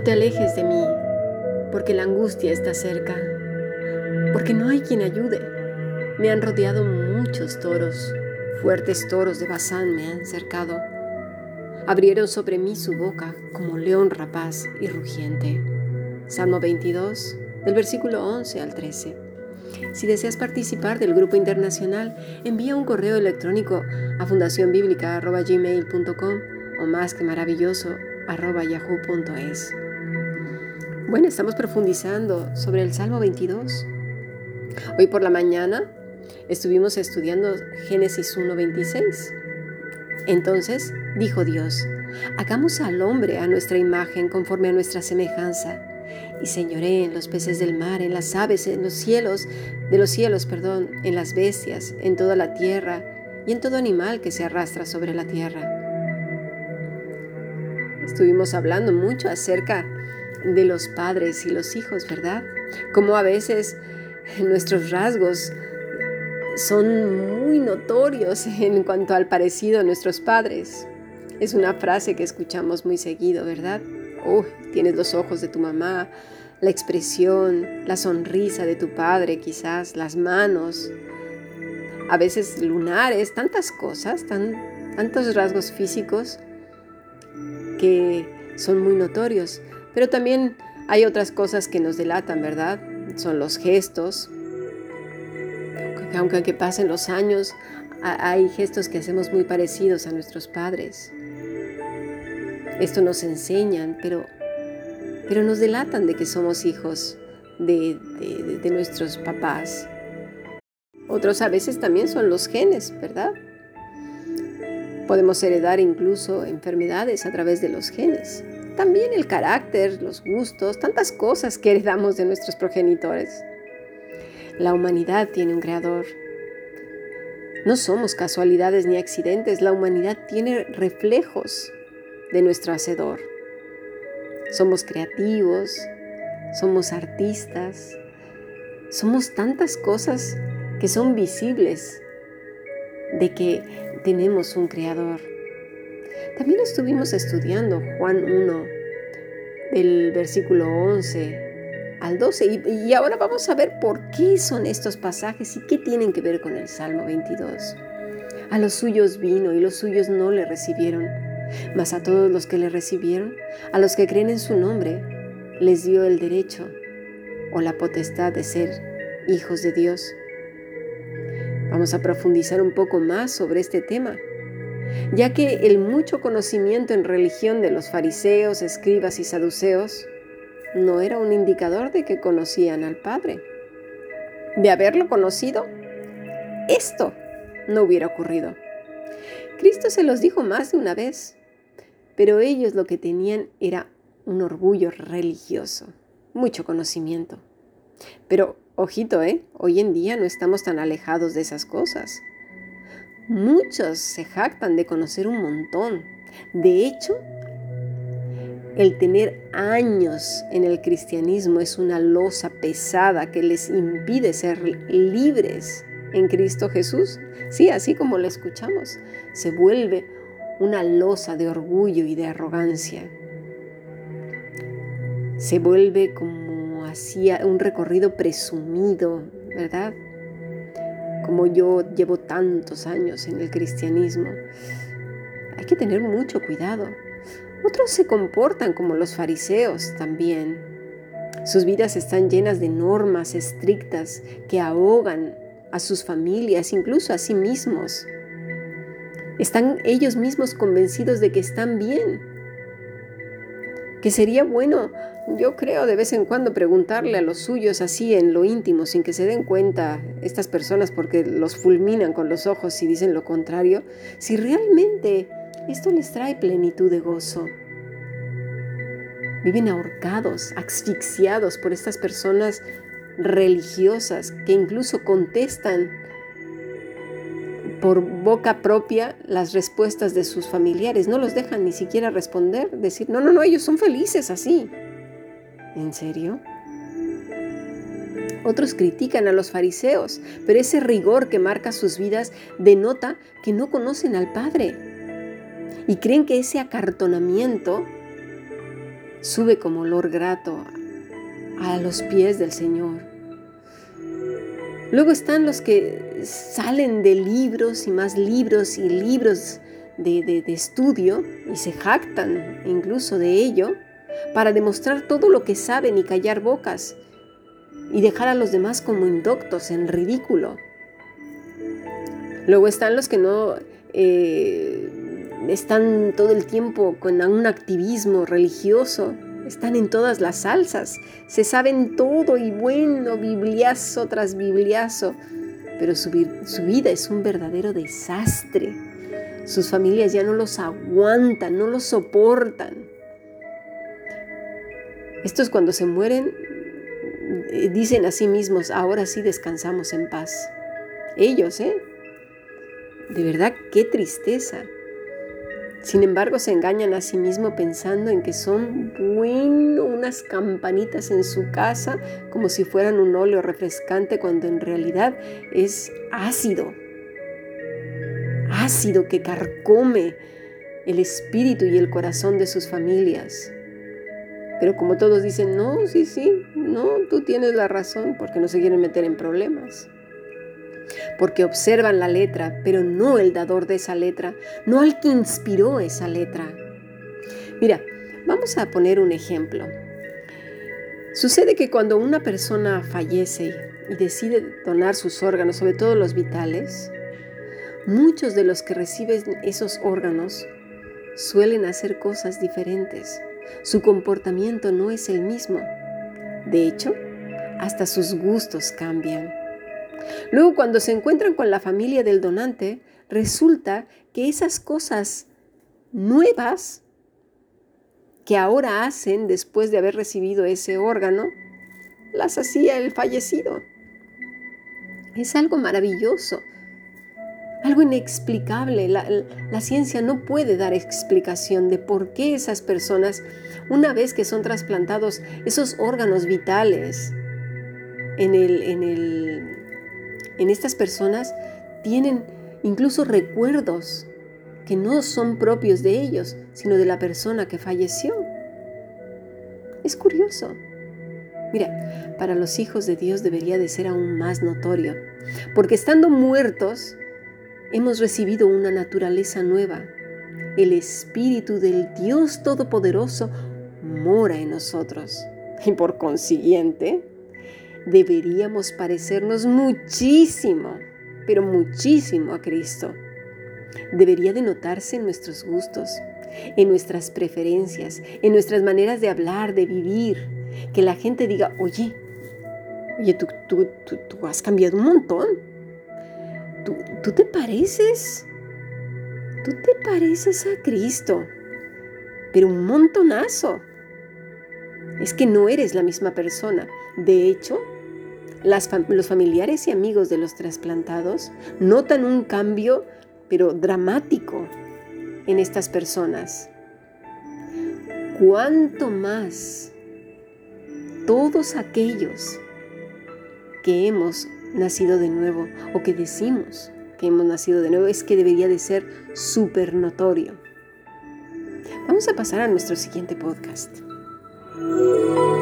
No te alejes de mí, porque la angustia está cerca, porque no hay quien ayude. Me han rodeado muchos toros, fuertes toros de Bazán me han cercado. Abrieron sobre mí su boca como león rapaz y rugiente. Salmo 22, del versículo 11 al 13. Si deseas participar del grupo internacional, envía un correo electrónico a fundacionbiblica.gmail.com o más que maravilloso yahoo.es. Bueno, estamos profundizando sobre el Salmo 22. Hoy por la mañana estuvimos estudiando Génesis 1.26. Entonces dijo Dios, hagamos al hombre a nuestra imagen conforme a nuestra semejanza y señoré en los peces del mar, en las aves, en los cielos, de los cielos, perdón, en las bestias, en toda la tierra y en todo animal que se arrastra sobre la tierra. Estuvimos hablando mucho acerca de los padres y los hijos, ¿verdad? Como a veces nuestros rasgos son muy notorios en cuanto al parecido a nuestros padres. Es una frase que escuchamos muy seguido, ¿verdad? Oh, tienes los ojos de tu mamá, la expresión, la sonrisa de tu padre, quizás, las manos, a veces lunares, tantas cosas, tantos rasgos físicos que son muy notorios, pero también hay otras cosas que nos delatan, ¿verdad? Son los gestos, aunque, aunque pasen los años, hay gestos que hacemos muy parecidos a nuestros padres. Esto nos enseñan, pero, pero nos delatan de que somos hijos de, de nuestros papás. Otros a veces también son los genes, ¿verdad? Podemos heredar incluso enfermedades a través de los genes. También el carácter, los gustos, tantas cosas que heredamos de nuestros progenitores. La humanidad tiene un creador. No somos casualidades ni accidentes, la humanidad tiene reflejos de nuestro hacedor. Somos creativos, somos artistas, somos tantas cosas que son visibles de que tenemos un creador. También estuvimos estudiando Juan 1, del versículo 11 al 12, y, y, ahora vamos a ver por qué son estos pasajes y qué tienen que ver con el Salmo 22. A los suyos vino y los suyos no le recibieron, mas a todos los que le recibieron, a los que creen en su nombre, les dio el derecho o la potestad de ser hijos de Dios. Vamos a profundizar un poco más sobre este tema, ya que el mucho conocimiento en religión de los fariseos, escribas y saduceos no era un indicador de que conocían al Padre. De haberlo conocido, esto no hubiera ocurrido. Cristo se los dijo más de una vez, pero ellos lo que tenían era un orgullo religioso, mucho conocimiento. Pero Ojito, ¿eh? Hoy en día no estamos tan alejados de esas cosas. Muchos se jactan de conocer un montón. De hecho, el tener años en el cristianismo es una losa pesada que les impide ser libres en Cristo Jesús. Sí, así como lo escuchamos, se vuelve una losa de orgullo y de arrogancia. Se vuelve como hacía un recorrido presumido, ¿verdad? Como yo llevo tantos años en el cristianismo. Hay que tener mucho cuidado. Otros se comportan como los fariseos también. Sus vidas están llenas de normas estrictas que ahogan a sus familias, incluso a sí mismos. Están ellos mismos convencidos de que están bien, que sería bueno, yo creo, de vez en cuando preguntarle a los suyos así en lo íntimo, sin que se den cuenta estas personas porque los fulminan con los ojos y dicen lo contrario, si realmente esto les trae plenitud de gozo. Viven ahorcados, asfixiados por estas personas religiosas que incluso contestan por boca propia las respuestas de sus familiares. No los dejan ni siquiera responder, decir, no, no, no, ellos son felices así. ¿En serio? Otros critican a los fariseos, pero ese rigor que marca sus vidas denota que no conocen al Padre y creen que ese acartonamiento sube como olor grato a los pies del Señor. Luego están los que salen de libros y más libros y libros de, estudio y se jactan incluso de ello para demostrar todo lo que saben y callar bocas y dejar a los demás como indoctos en ridículo. Luego están los que no eh, están todo el tiempo con un activismo religioso, están en todas las salsas, se saben todo y bueno, bibliazo tras bibliazo, pero su vida es un verdadero desastre. Sus familias ya no los aguantan, no los soportan. Estos cuando se mueren eh, dicen a sí mismos, ahora sí descansamos en paz. Ellos, ¿eh? De verdad, qué tristeza. Sin embargo, se engañan a sí mismos pensando en que son, bueno, unas campanitas en su casa, como si fueran un óleo refrescante, cuando en realidad es ácido. Ácido que carcome el espíritu y el corazón de sus familias. Pero como todos dicen, no, sí, sí, no, tú tienes la razón, porque no se quieren meter en problemas. Porque observan la letra, pero no el dador de esa letra, no al que inspiró esa letra. Mira, vamos a poner un ejemplo. Sucede que cuando una persona fallece y decide donar sus órganos, sobre todo los vitales, muchos de los que reciben esos órganos suelen hacer cosas diferentes su comportamiento no es el mismo. De hecho, hasta sus gustos cambian. Luego, cuando se encuentran con la familia del donante, resulta que esas cosas nuevas que ahora hacen después de haber recibido ese órgano, las hacía el fallecido. Es algo maravilloso algo inexplicable. La, ciencia no puede dar explicación de por qué esas personas, una vez que son trasplantados esos órganos vitales en, el, en, el, en estas personas, tienen incluso recuerdos que no son propios de ellos, sino de la persona que falleció. Es curioso. Mira, para los hijos de Dios debería de ser aún más notorio, porque estando muertos, hemos recibido una naturaleza nueva. El Espíritu del Dios Todopoderoso mora en nosotros. Y por consiguiente, deberíamos parecernos muchísimo, pero muchísimo a Cristo. Debería de notarse en nuestros gustos, en nuestras preferencias, en nuestras maneras de hablar, de vivir. Que la gente diga, oye, oye, tú, tú, tú has cambiado un montón tú, te pareces, tú te pareces a Cristo, pero un montonazo. Es que no eres la misma persona. De hecho, los familiares y amigos de los trasplantados notan un cambio, pero dramático, en estas personas. ¿Cuánto más todos aquellos que hemos nacido de nuevo o que decimos que hemos nacido de nuevo es que debería de ser súper notorio. Vamos a pasar a nuestro siguiente podcast. Thank you.